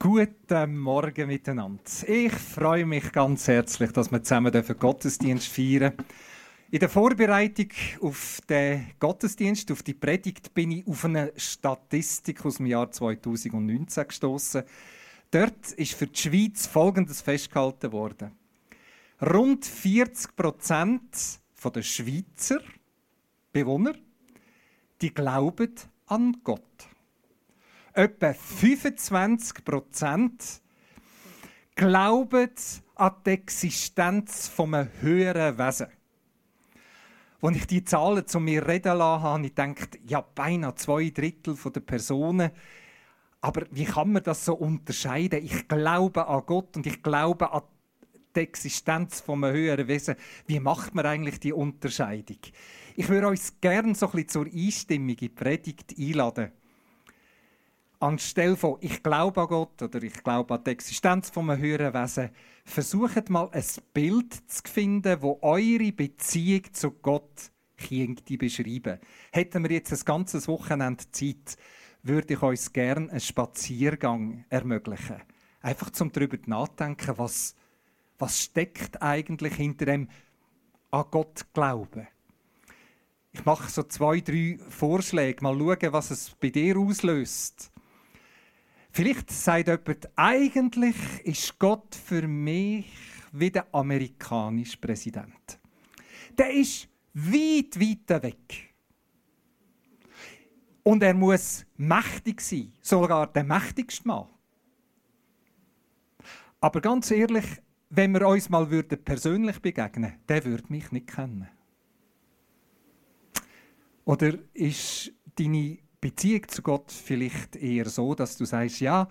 Guten Morgen miteinander. Ich freue mich ganz herzlich, dass wir zusammen den Gottesdienst feiern. In der Vorbereitung auf den Gottesdienst, auf die Predigt, bin ich auf eine Statistik aus dem Jahr 2019 gestoßen. Dort ist für die Schweiz Folgendes festgehalten worden: Rund 40 Prozent der Schweizer Bewohner, die glauben an Gott etwa 25 Prozent glauben an die Existenz eines höheren Wesen. Als ich die Zahlen zu mir reden lasse, habe ich gedacht, ja, beinahe zwei Drittel der Personen. Aber wie kann man das so unterscheiden? Ich glaube an Gott und ich glaube an die Existenz eines höheren Wesen. Wie macht man eigentlich die Unterscheidung? Ich würde uns gerne so ein bisschen zur Einstimmung in die Predigt einladen anstelle von ich glaube an Gott oder ich glaube an die Existenz von einem höheren Wesen, versucht mal ein Bild zu finden, wo eure Beziehung zu Gott könnte beschreiben. Hätten wir jetzt ein ganzes Wochenende Zeit, würde ich euch gerne einen Spaziergang ermöglichen. Einfach zum darüber nachdenken, was, was steckt eigentlich hinter dem an Gott glauben. Ich mache so zwei, drei Vorschläge, mal schauen, was es bei dir auslöst. Vielleicht sagt jemand, eigentlich ist Gott für mich wie der amerikanische Präsident. Der ist weit, weit weg. Und er muss mächtig sein, sogar der mächtigste Mann. Aber ganz ehrlich, wenn wir uns mal persönlich begegnen würden, der würde mich nicht kennen. Oder ist deine Beziehung zu Gott vielleicht eher so, dass du sagst, ja,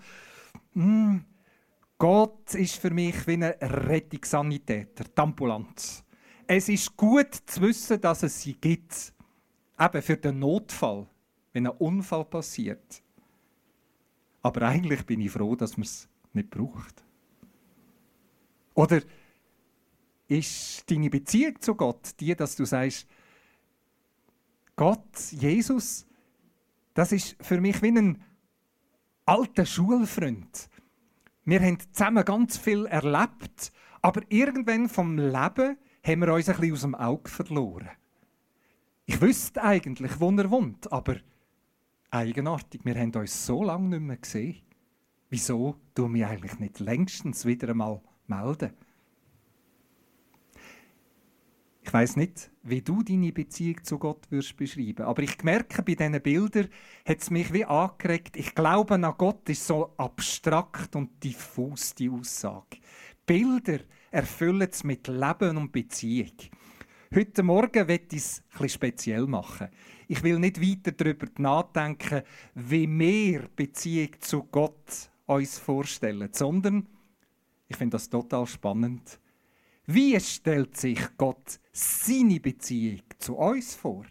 mh, hm, Gott ist für mich wie ein Rettungssanitäter, die Ambulanz. Es ist gut zu wissen, dass es sie gibt. Eben für den Notfall, wenn ein Unfall passiert. Aber eigentlich bin ich froh, dass man es nicht braucht. Oder ist deine Beziehung zu Gott die, dass du sagst, Gott, Jesus, das ist für mich wie ein alter Schulfreund. Wir haben zusammen ganz viel erlebt, aber irgendwann vom Leben haben wir uns ein bisschen aus dem Auge verloren. Ich wüsste eigentlich, wo er wohnt, aber eigenartig, wir haben uns so lange nicht mehr gesehen. Wieso du mich eigentlich nicht längstens wieder einmal melden? Ich weiß nicht, wie du deine Beziehung zu Gott würdest beschreiben, aber ich merke bei diesen Bildern, hat es mich wie angeregt. Ich glaube an Gott ist so abstrakt und diffus die Aussage. Bilder erfüllen es mit Leben und Beziehung. Heute Morgen wird ich es etwas speziell machen. Ich will nicht weiter darüber nachdenken, wie wir Beziehung zu Gott uns vorstellen, sondern ich finde das total spannend wie stellt sich Gott seine Beziehung zu uns vor?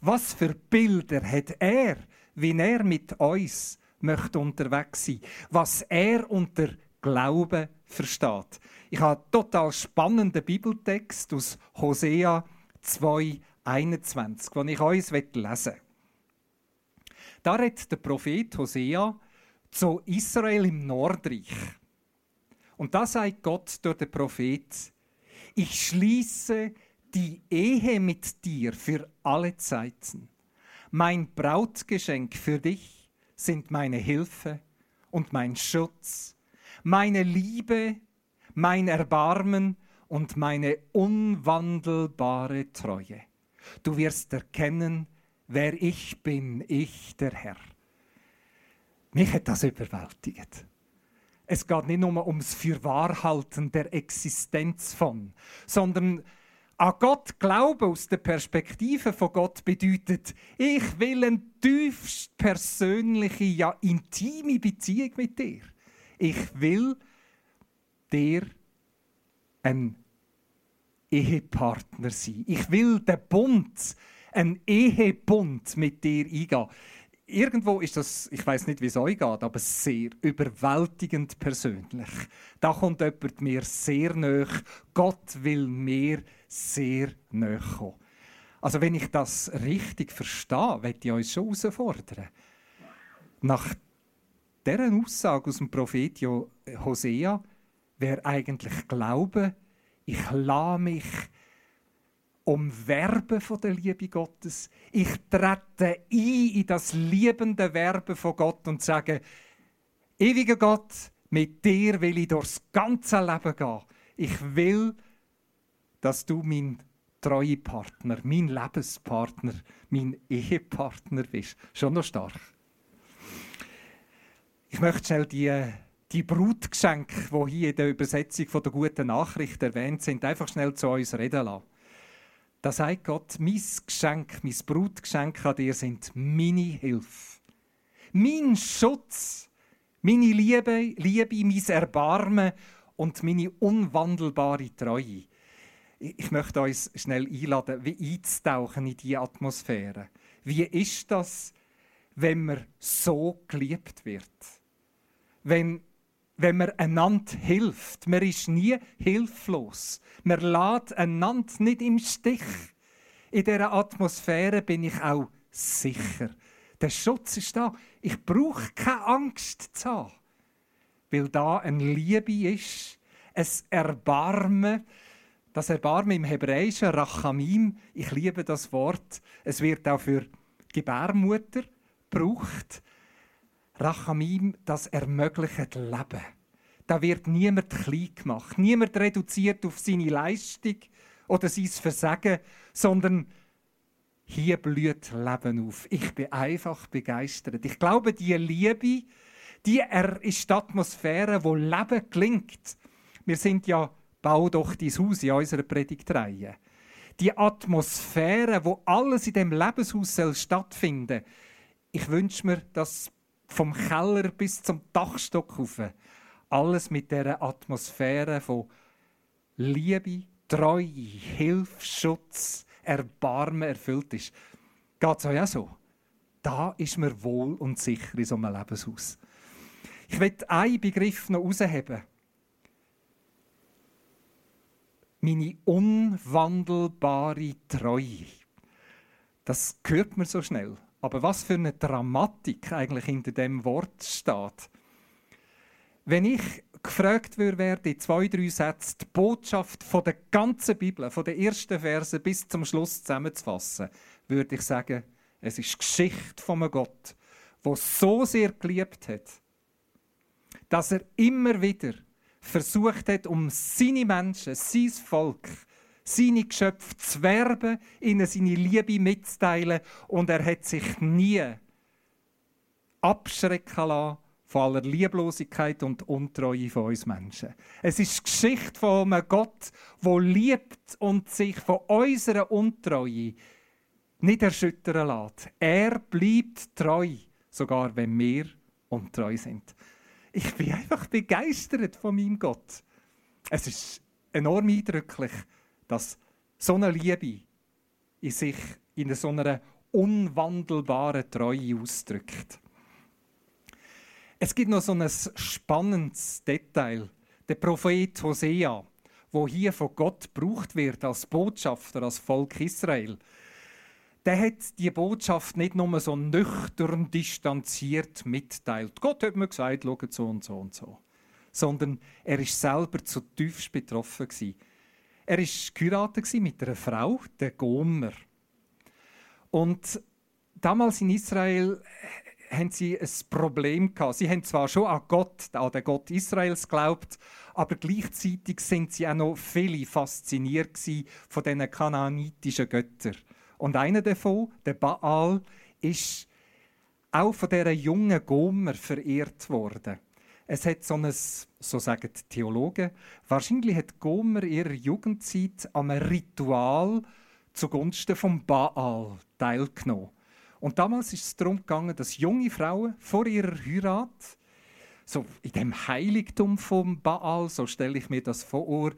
Was für Bilder hat er, wie er mit uns möchte unterwegs sein? Was er unter Glauben versteht. Ich habe einen total spannenden Bibeltext aus Hosea 2,21, den ich uns lesen will. Da redet der Prophet Hosea zu Israel im Nordreich. Und da sagt Gott durch den Prophet, ich schließe die Ehe mit dir für alle Zeiten. Mein Brautgeschenk für dich sind meine Hilfe und mein Schutz, meine Liebe, mein Erbarmen und meine unwandelbare Treue. Du wirst erkennen, wer ich bin, ich der Herr. Mich hat das überwältigt. Es geht nicht nur ums Fürwahrhalten der Existenz von, sondern an Gott glauben aus der Perspektive von Gott bedeutet, ich will eine tiefst persönliche, ja intime Beziehung mit dir. Ich will dir ein Ehepartner sein. Ich will den Bund, einen Ehebund mit dir eingehen irgendwo ist das, ich weiß nicht, wie es euch geht, aber sehr überwältigend persönlich. Da kommt jemand mir sehr nahe. Gott will mir sehr nahe kommen. Also wenn ich das richtig verstehe, werde ich euch schon herausfordern. Nach dieser Aussage aus dem Prophet Hosea wäre eigentlich Glaube, ich lasse mich umwerben von der Liebe Gottes. Ich trete ein in das liebende Werben von Gott und sage, ewiger Gott, mit dir will ich durchs ganze Leben gehen. Ich will, dass du mein treue Partner, mein Lebenspartner, mein Ehepartner bist. Schon noch stark. Ich möchte schnell die, die Brutgeschenke, die hier in der Übersetzung von der guten Nachricht erwähnt sind, einfach schnell zu uns reden lassen. Da sagt Gott, mein Geschenk, mein Brutgeschenk an dir sind meine Hilfe. Mein Schutz, meine Liebe, Liebe, mein Erbarmen und meine unwandelbare Treue. Ich möchte uns schnell einladen, wie einzutauchen in diese Atmosphäre. Wie ist das, wenn man so geliebt wird? Wenn wenn man einander hilft. Man ist nie hilflos. Man lässt einander nicht im Stich. In dieser Atmosphäre bin ich auch sicher. Der Schutz ist da. Ich brauche keine Angst zu haben. Weil da eine Liebe ist, ein Erbarmen. Das Erbarmen im Hebräischen, Rachamim, ich liebe das Wort. Es wird auch für Gebärmutter gebraucht. Rachamim, das ermöglicht Leben. Da wird niemand klein gemacht, niemand reduziert auf seine Leistung oder sein Versagen, sondern hier blüht Leben auf. Ich bin einfach begeistert. Ich glaube, die Liebe, die ist die Atmosphäre, wo Leben klingt. Wir sind ja Bau doch dein Haus in unserer Predigtreihe. Die Atmosphäre, wo alles in dem Lebenshaus soll stattfinden. Ich wünsche mir, dass vom Keller bis zum Dachstock rauf. Alles mit der Atmosphäre von Liebe, Treue, Hilfe, Schutz, Erbarmen erfüllt ist. Geht es euch auch so? Da ist mir wohl und sicher in so einem Lebenshaus. Ich möchte einen Begriff noch herausheben. Meine unwandelbare Treue. Das hört man so schnell. Aber was für eine Dramatik eigentlich hinter dem Wort steht. Wenn ich gefragt würde, in zwei, drei Sätzen die Botschaft von der ganzen Bibel, von den ersten Versen bis zum Schluss zusammenzufassen, würde ich sagen, es ist Geschichte von einem Gott, der so sehr geliebt hat, dass er immer wieder versucht hat, um seine Menschen, sein Volk, seine Geschöpfe zu werben, ihnen seine Liebe mitzuteilen und er hat sich nie abschrecken lassen von aller Lieblosigkeit und Untreue von uns Menschen. Es ist die Geschichte von einem Gott, der liebt und sich von unserer Untreue nicht erschüttern lässt. Er bleibt treu, sogar wenn wir untreu sind. Ich bin einfach begeistert von meinem Gott. Es ist enorm eindrücklich, dass so eine Liebe in sich in so einer unwandelbaren Treue ausdrückt. Es gibt noch so ein spannendes Detail. Der Prophet Hosea, wo hier von Gott gebraucht wird als Botschafter, als Volk Israel, der hat die Botschaft nicht nur so nüchtern distanziert mitteilt. Gott hat mir gesagt, schaut so und so und so. Sondern er ist selber zutiefst betroffen gewesen. Er war geheiratet mit einer Frau, der Gomer. Und damals in Israel haben sie ein Problem. Sie haben zwar schon an Gott, an den Gott Israels geglaubt, aber gleichzeitig sind sie auch noch viele fasziniert von diesen kanaanitischen Göttern. Und einer davon, der Baal, ist auch von dieser jungen Gomer verehrt worden. Es hat so ein, so sagen die Theologen, wahrscheinlich hat Gomer in ihrer Jugendzeit an einem Ritual zugunsten vom Baal teilgenommen. Und damals ist es darum gegangen, dass junge Frauen vor ihrer Heirat, so in dem Heiligtum vom Baal, so stelle ich mir das vor,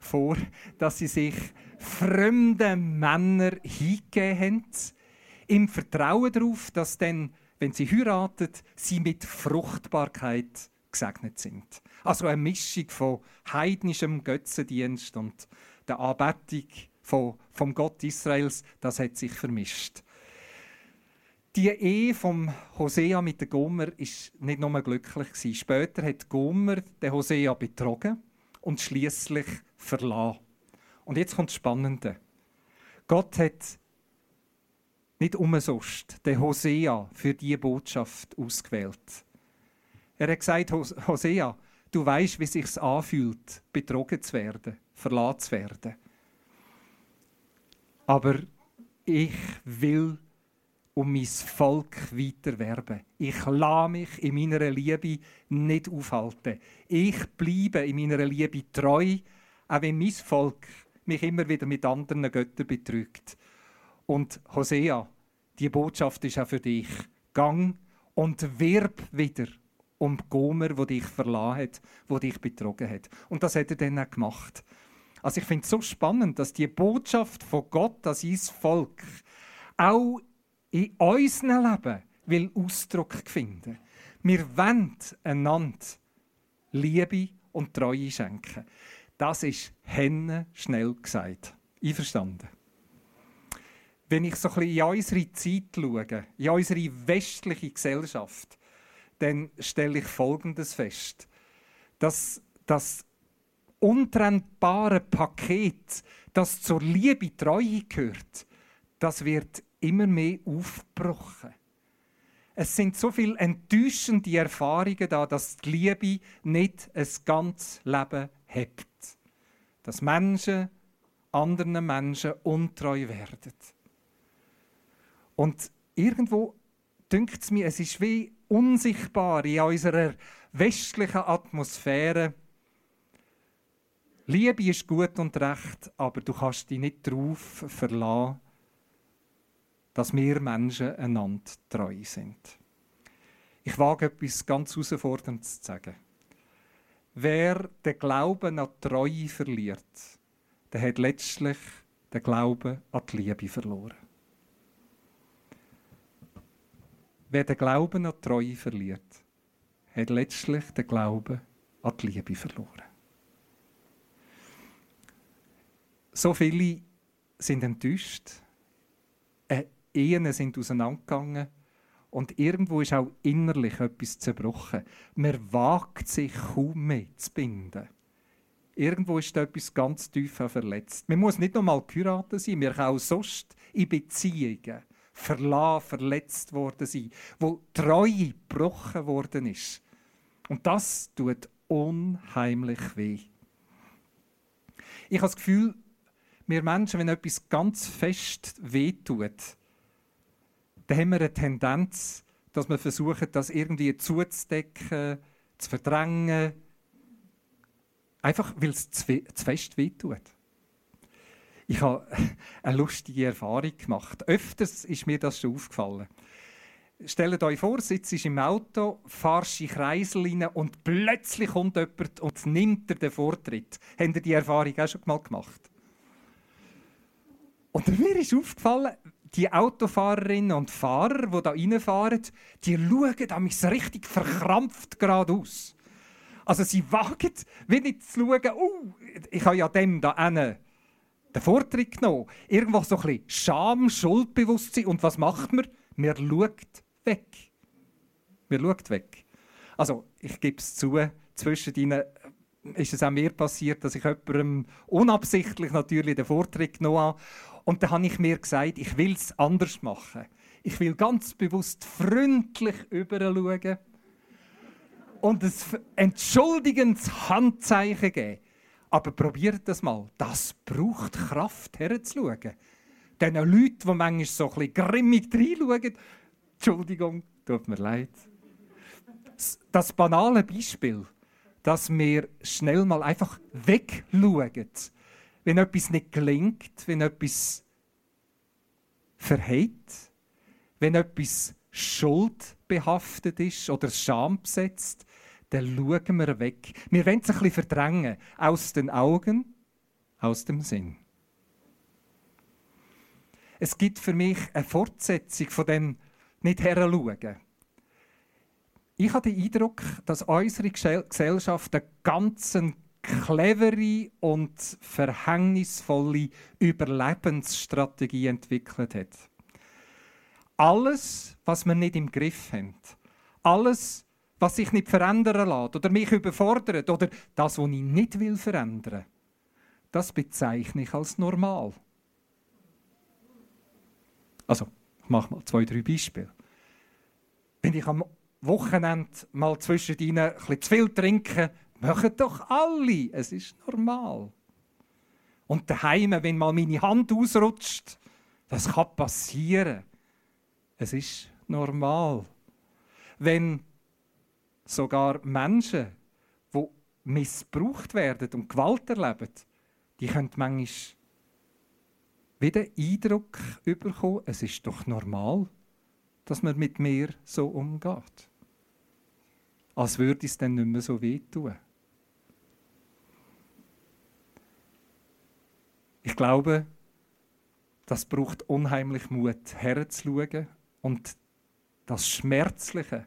vor dass sie sich fremden Männern hingegeben haben, im Vertrauen darauf, dass dann, wenn sie heiratet, sie mit Fruchtbarkeit gesegnet sind. Also eine Mischung von heidnischem Götzendienst und der Anbetung von, vom Gott Israels, das hat sich vermischt. Die Ehe von Hosea mit der Gomer ist nicht nur glücklich Später hat Gomer den Hosea betrogen und schließlich verlassen. Und jetzt kommt das Spannende. Gott hat nicht umsonst den Hosea für diese Botschaft ausgewählt. Er hat gesagt, Hosea, du weißt, wie es sich anfühlt, betrogen zu werden, verlassen zu werden. Aber ich will um mein Volk weiter werben. Ich lasse mich in meiner Liebe nicht aufhalten. Ich bleibe in meiner Liebe treu, auch wenn mein Volk mich immer wieder mit anderen Göttern betrügt. Und Hosea, die Botschaft ist auch für dich. Gang und wirb wieder um Gomer, wo dich verlassen hat, wo dich betrogen hat. Und das hat er dann auch gemacht. Also ich finde es so spannend, dass die Botschaft von Gott an sein Volk auch in unserem Leben will Ausdruck finden. Wir wollen einander Liebe und Treue schenken. Das ist Henne schnell gesagt. Einverstanden? Wenn ich so ein bisschen in unsere Zeit schaue, in unsere westliche Gesellschaft, dann stelle ich Folgendes fest. Dass das untrennbare Paket, das zur Liebe Treue gehört, das wird immer mehr aufgebrochen. Es sind so viele enttäuschende Erfahrungen da, dass die Liebe nicht ein ganzes Leben hebt. Dass Menschen anderen Menschen untreu werden. Und irgendwo dünkt es mir, es ist wie unsichtbar in unserer westlichen Atmosphäre. Liebe ist gut und recht, aber du kannst dich nicht darauf verlassen, dass wir Menschen einander treu sind. Ich wage etwas ganz herausforderndes zu sagen. Wer den Glauben an die Treue verliert, der hat letztlich den Glauben an die Liebe verloren. Wer den Glauben an die Treue verliert, hat letztlich den Glauben an die Liebe verloren. So viele sind enttäuscht. Äh, Ehen sind auseinandergegangen. Und irgendwo ist auch innerlich etwas zerbrochen. Man wagt sich kaum mehr zu binden. Irgendwo ist etwas ganz tief verletzt. Man muss nicht nur mal geheiratet sein, man kann auch sonst in Beziehungen verlassen, verletzt worden sein, wo Treue gebrochen worden ist. Und das tut unheimlich weh. Ich habe das Gefühl, wir Menschen, wenn etwas ganz fest wehtut, dann haben wir eine Tendenz, dass wir versuchen, das irgendwie zuzudecken, zu verdrängen, einfach weil es zu fest wehtut. Ich habe eine lustige Erfahrung gemacht. Öfters ist mir das schon aufgefallen. Stellt euch vor, sitzt im Auto, fahrst in Kreisel rein und plötzlich kommt jemand und nimmt den Vortritt. Habt ihr die Erfahrung auch schon mal gemacht? Und mir ist aufgefallen, die Autofahrerinnen und Fahrer, die da reinfahren, die schauen mich richtig verkrampft geradeaus. Also sie wagen, wenn nicht zu schauen, oh, ich habe ja dem da einen den Vortritt genommen. Irgendwo so ein bisschen Scham, Schuldbewusstsein. Und was macht man? Man schaut weg. Man schaut weg. Also, ich gebe es zu, zwischen ihnen ist es auch mir passiert, dass ich jemandem unabsichtlich natürlich den Vortritt genommen habe. Und dann habe ich mir gesagt, ich will es anders machen. Ich will ganz bewusst freundlich überschauen und ein entschuldigendes Handzeichen geben. Aber probiert das mal. Das braucht Kraft, herzuschauen. Diesen Leuten, die manchmal so ein grimmig reinschauen, Entschuldigung, tut mir leid. Das banale Beispiel, dass wir schnell mal einfach wegschauen wenn etwas nicht gelingt, wenn etwas verhält, wenn etwas schuldbehaftet ist oder schambesetzt, dann schauen wir weg. Wir wollen es ein bisschen verdrängen. Aus den Augen, aus dem Sinn. Es gibt für mich eine Fortsetzung von dem nicht heranschauen. Ich habe den Eindruck, dass unsere Gesellschaft einen ganzen clevere und verhängnisvolle Überlebensstrategie entwickelt hat. alles, was wir nicht im Griff haben, alles, was sich nicht verändern lässt oder mich überfordert oder das, was ich nicht will verändern, das bezeichne ich als normal. Also, ich mache mal zwei, drei Beispiele. Wenn ich am Wochenende mal zwischendrin ein zu viel trinke, machen doch alle. Es ist normal. Und daheim, wenn mal meine Hand ausrutscht, das kann passieren. Es ist normal. Wenn sogar Menschen, die missbraucht werden und Gewalt erleben, die können manchmal wieder Eindruck bekommen, es ist doch normal, dass man mit mir so umgeht. Als würde es dann nicht mehr so wehtun. Ich glaube, das braucht unheimlich Mut, herzuschauen und das Schmerzliche,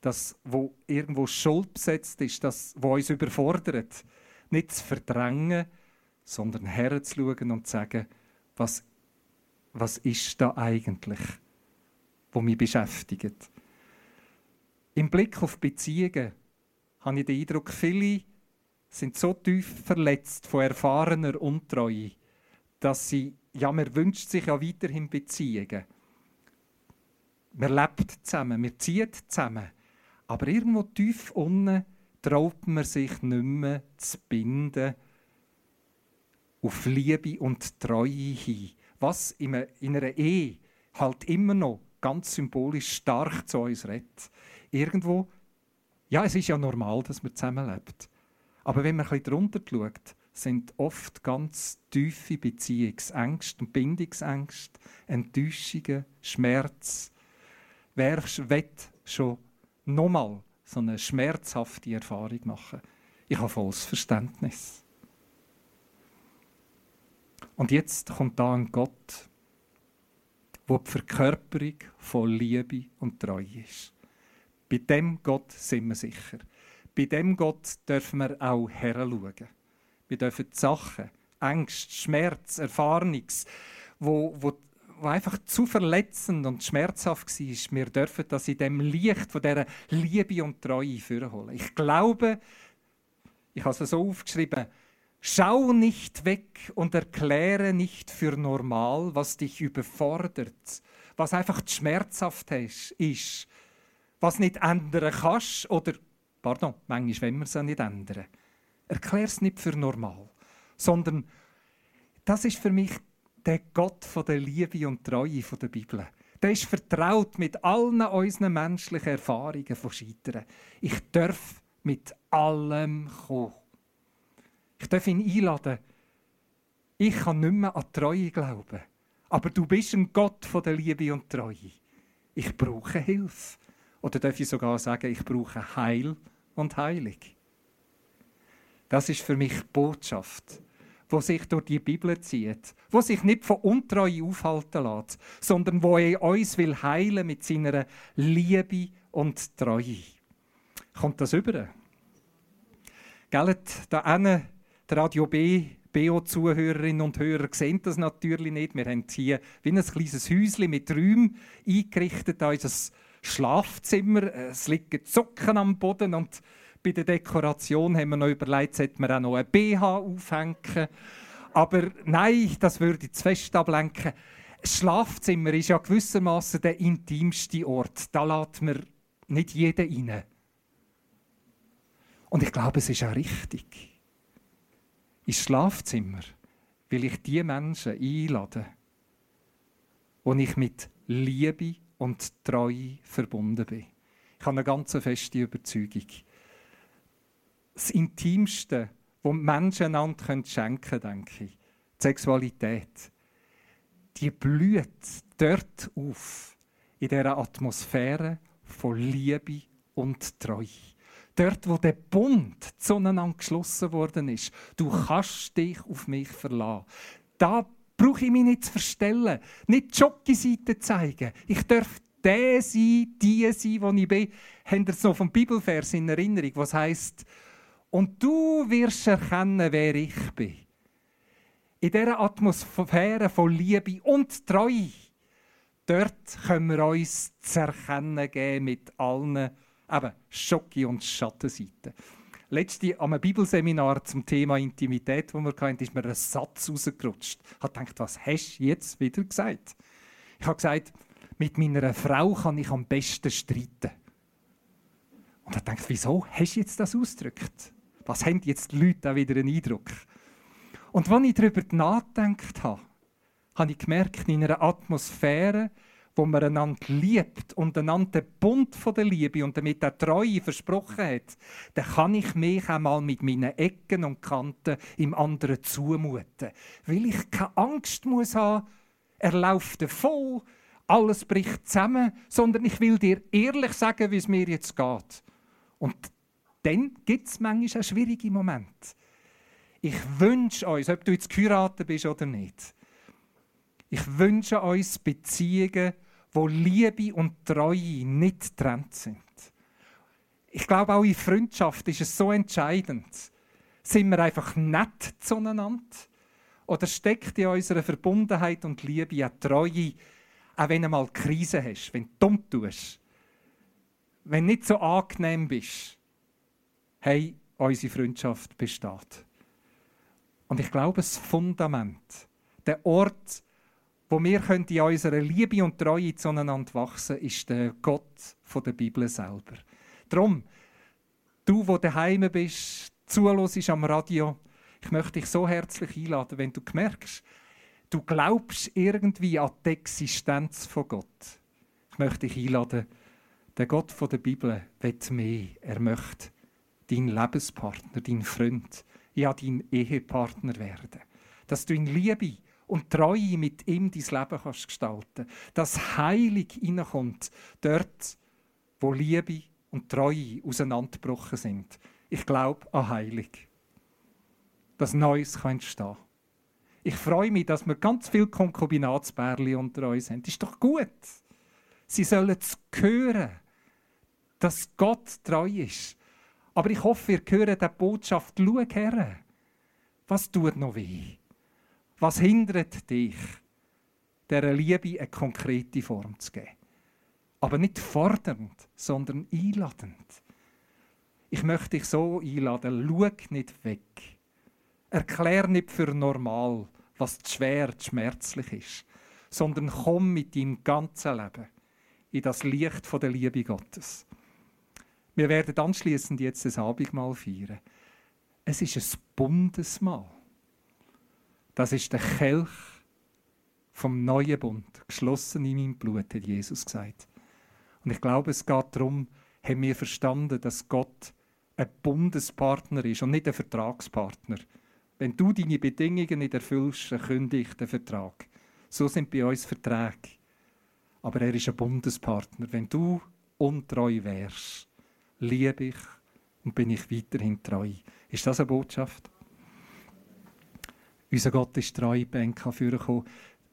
das, wo irgendwo Schuld besetzt ist, das, wo uns überfordert, nicht zu verdrängen, sondern herzuschauen und zu sagen, was, was ist da eigentlich, wo mich beschäftigt. Im Blick auf Beziehungen habe ich den Eindruck, viele sind so tief verletzt von erfahrener Untreue, dass sie, ja, man wünscht sich ja weiterhin Beziehungen. Man lebt zusammen, man zieht zusammen. Aber irgendwo tief unten traut man sich nicht mehr zu binden auf Liebe und Treue hin. Was in einer Ehe halt immer noch ganz symbolisch stark zu uns redet. Irgendwo, ja, es ist ja normal, dass man zusammenlebt. Aber wenn man ein bisschen drunter schaut, sind oft ganz tiefe Beziehungsängste und Bindungsängste, Enttäuschungen, Schmerz. Wer will schon nochmal so eine schmerzhafte Erfahrung machen? Ich habe volles Verständnis. Und jetzt kommt da ein Gott, wo die Verkörperung von Liebe und Treue ist. Bei dem Gott sind wir sicher. Bei dem Gott dürfen wir auch heranschauen. Wir dürfen die Sachen, Angst, Schmerz, Erfahrungs, wo, wo, wo einfach zu verletzend und schmerzhaft war, wir dürfen das in dem Licht von dieser Liebe und Treue vorholen. Ich glaube, ich habe es so aufgeschrieben, Schau nicht weg und erkläre nicht für normal, was dich überfordert, was einfach schmerzhaft ist, was nicht ändern kannst oder, pardon, manchmal wollen wir es ja nicht ändern. Erklär es nicht für normal, sondern das ist für mich der Gott von der Liebe und Treue von der Bibel. Der ist vertraut mit allen unseren menschlichen Erfahrungen von Scheitern. Ich darf mit allem kommen. Ich darf ihn einladen. Ich kann nicht mehr an Treue glauben. Aber du bist ein Gott von der Liebe und Treue. Ich brauche Hilfe. Oder darf ich sogar sagen, ich brauche Heil und Heilig. Das ist für mich Botschaft, wo sich durch die Bibel zieht, wo sich nicht von Untreue aufhalten lässt, sondern wo er uns will heilen mit seiner Liebe und Treue. Kommt das über? Gell, da eine die Radio B BO-Zuhörerinnen und Hörer sehen das natürlich nicht. Wir haben hier wie ein kleines Häuschen mit Räumen eingerichtet, unser Schlafzimmer. Es liegen Socken am Boden und bei der Dekoration haben wir noch überlegt, sollte man auch noch ein BH aufhängen. Aber nein, das würde zu fest ablenken. Das Schlafzimmer ist ja gewissermaßen der intimste Ort. Da lässt man nicht jeden rein. Und ich glaube, es ist auch richtig ins Schlafzimmer will ich die Menschen einladen, wo ich mit Liebe und Treue verbunden bin. Ich habe eine ganz feste Überzeugung. Das Intimste, was Menschen einander schenken können, denke ich, die Sexualität, die blüht dort auf, in dieser Atmosphäre von Liebe und Treue. Dort, wo der Bund zueinander geschlossen worden ist. Du kannst dich auf mich verlassen. Da brauche ich mich nicht zu verstellen, nicht die Jockey-Seite zeigen. Ich darf der sein, die sein, die ich bin. Habt ihr es noch vom Bibelvers in Erinnerung, was heißt: Und du wirst erkennen, wer ich bin. In dieser Atmosphäre von Liebe und Treue Dort können wir uns zu erkennen geben mit allen eben, Schocke- und Schattenseiten. Letzte am Bibelseminar zum Thema Intimität, wo wir hatten, ist mir ein Satz rausgerutscht. Ich habe gedacht, was hast du jetzt wieder gesagt? Ich habe gesagt, mit meiner Frau kann ich am besten streiten. Und er denkt, wieso hast du jetzt das ausgedrückt? Was haben jetzt die Leute auch wieder einen Eindruck? Und als ich darüber nachgedacht habe, habe ich gemerkt, in einer Atmosphäre, wo man einander liebt und einander den Bund von der Liebe und damit auch Treue versprochen hat, dann kann ich mich auch mal mit meinen Ecken und Kanten im anderen zumuten. Weil ich keine Angst muss haben, er läuft davon, alles bricht zusammen, sondern ich will dir ehrlich sagen, wie es mir jetzt geht. Und dann gibt es manchmal auch schwierige Momente. Ich wünsche uns, ob du jetzt geheiratet bist oder nicht, ich wünsche uns Beziehungen, wo Liebe und Treue nicht getrennt sind. Ich glaube, auch in Freundschaft ist es so entscheidend. Sind wir einfach nett zueinander? Oder steckt in unserer Verbundenheit und Liebe auch Treue, auch wenn du mal Krise hast, wenn du dumm tust? wenn du nicht so angenehm bist, hey, unsere Freundschaft besteht. Und ich glaube, das Fundament, der Ort, wo wir in unserer Liebe und Treue zueinander wachsen ist der Gott der Bibel selber. Darum, du, wo daheim bist, zuhörst am Radio, ich möchte dich so herzlich einladen, wenn du merkst, du glaubst irgendwie an die Existenz von Gott. Ich möchte dich einladen, der Gott der Bibel will mehr. Er möchte dein Lebenspartner, dein Freund, ja, dein Ehepartner werden. Dass du in Liebe und Treue mit ihm dein Leben kannst gestalten Dass Heilig hineinkommt, dort, wo Liebe und Treue auseinandergebrochen sind. Ich glaube an Heilig. Dass Neues kann entstehen Ich freue mich, dass wir ganz viele Konkubinatsbärli unter uns haben. Das ist doch gut. Sie sollen es hören dass Gott treu ist. Aber ich hoffe, ihr hört die Botschaft, schau her. Was tut noch weh? Was hindert dich, dieser Liebe eine konkrete Form zu geben? Aber nicht fordernd, sondern einladend. Ich möchte dich so einladen, schau nicht weg. Erklär nicht für normal, was zu schwer, zu schmerzlich ist, sondern komm mit deinem ganzen Leben in das Licht der Liebe Gottes. Wir werden anschließend jetzt das Abendmahl feiern. Es ist ein Bundesmahl. Das ist der Kelch vom neuen Bund, geschlossen in meinem Blut, hat Jesus gesagt. Und ich glaube, es geht darum, haben wir verstanden, dass Gott ein Bundespartner ist und nicht ein Vertragspartner. Wenn du deine Bedingungen nicht erfüllst, dann kündige ich den Vertrag. So sind bei uns Verträge. Aber er ist ein Bundespartner. Wenn du untreu wärst, liebe ich und bin ich weiterhin treu. Ist das eine Botschaft? Unser Gott ist treu, Ben kann vorkommen.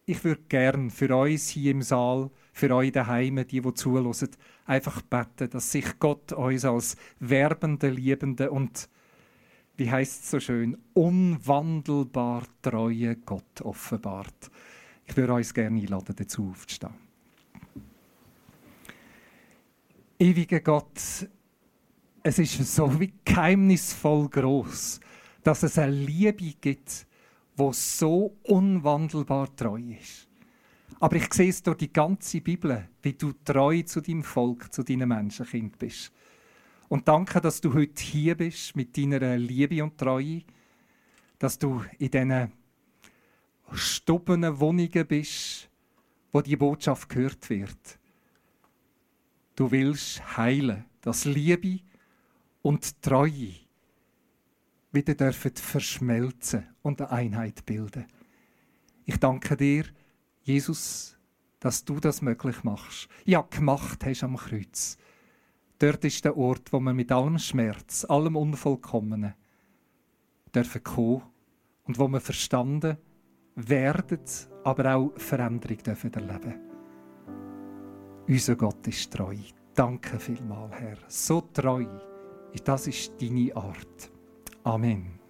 Ich würde gern für uns hier im Saal, für euch daheim, die, die zuhören, einfach beten, dass sich Gott uns als werbende, liebende und wie heißt es so schön, unwandelbar treue Gott offenbart. Ich würde uns gerne einladen, dazu aufzustehen. Ewiger Gott, es ist so wie geheimnisvoll groß, dass es eine Liebe gibt, wo so unwandelbar treu ist. Aber ich sehe es durch die ganze Bibel, wie du treu zu deinem Volk, zu deinen Menschenkind bist. Und danke, dass du heute hier bist mit deiner Liebe und Treue, dass du in diesen stubenen Wohnungen bist, wo die Botschaft gehört wird. Du willst heilen, dass Liebe und Treue wieder dürfen verschmelzen und eine Einheit bilden. Ich danke dir, Jesus, dass du das möglich machst. Ja, gemacht hast am Kreuz. Dort ist der Ort, wo wir mit allem Schmerz, allem Unvollkommenen dürfen kommen und wo wir verstanden werden, aber auch Veränderung dürfen erleben. Unser Gott ist treu. Danke vielmals, Herr. So treu. Das ist deine Art. Amen.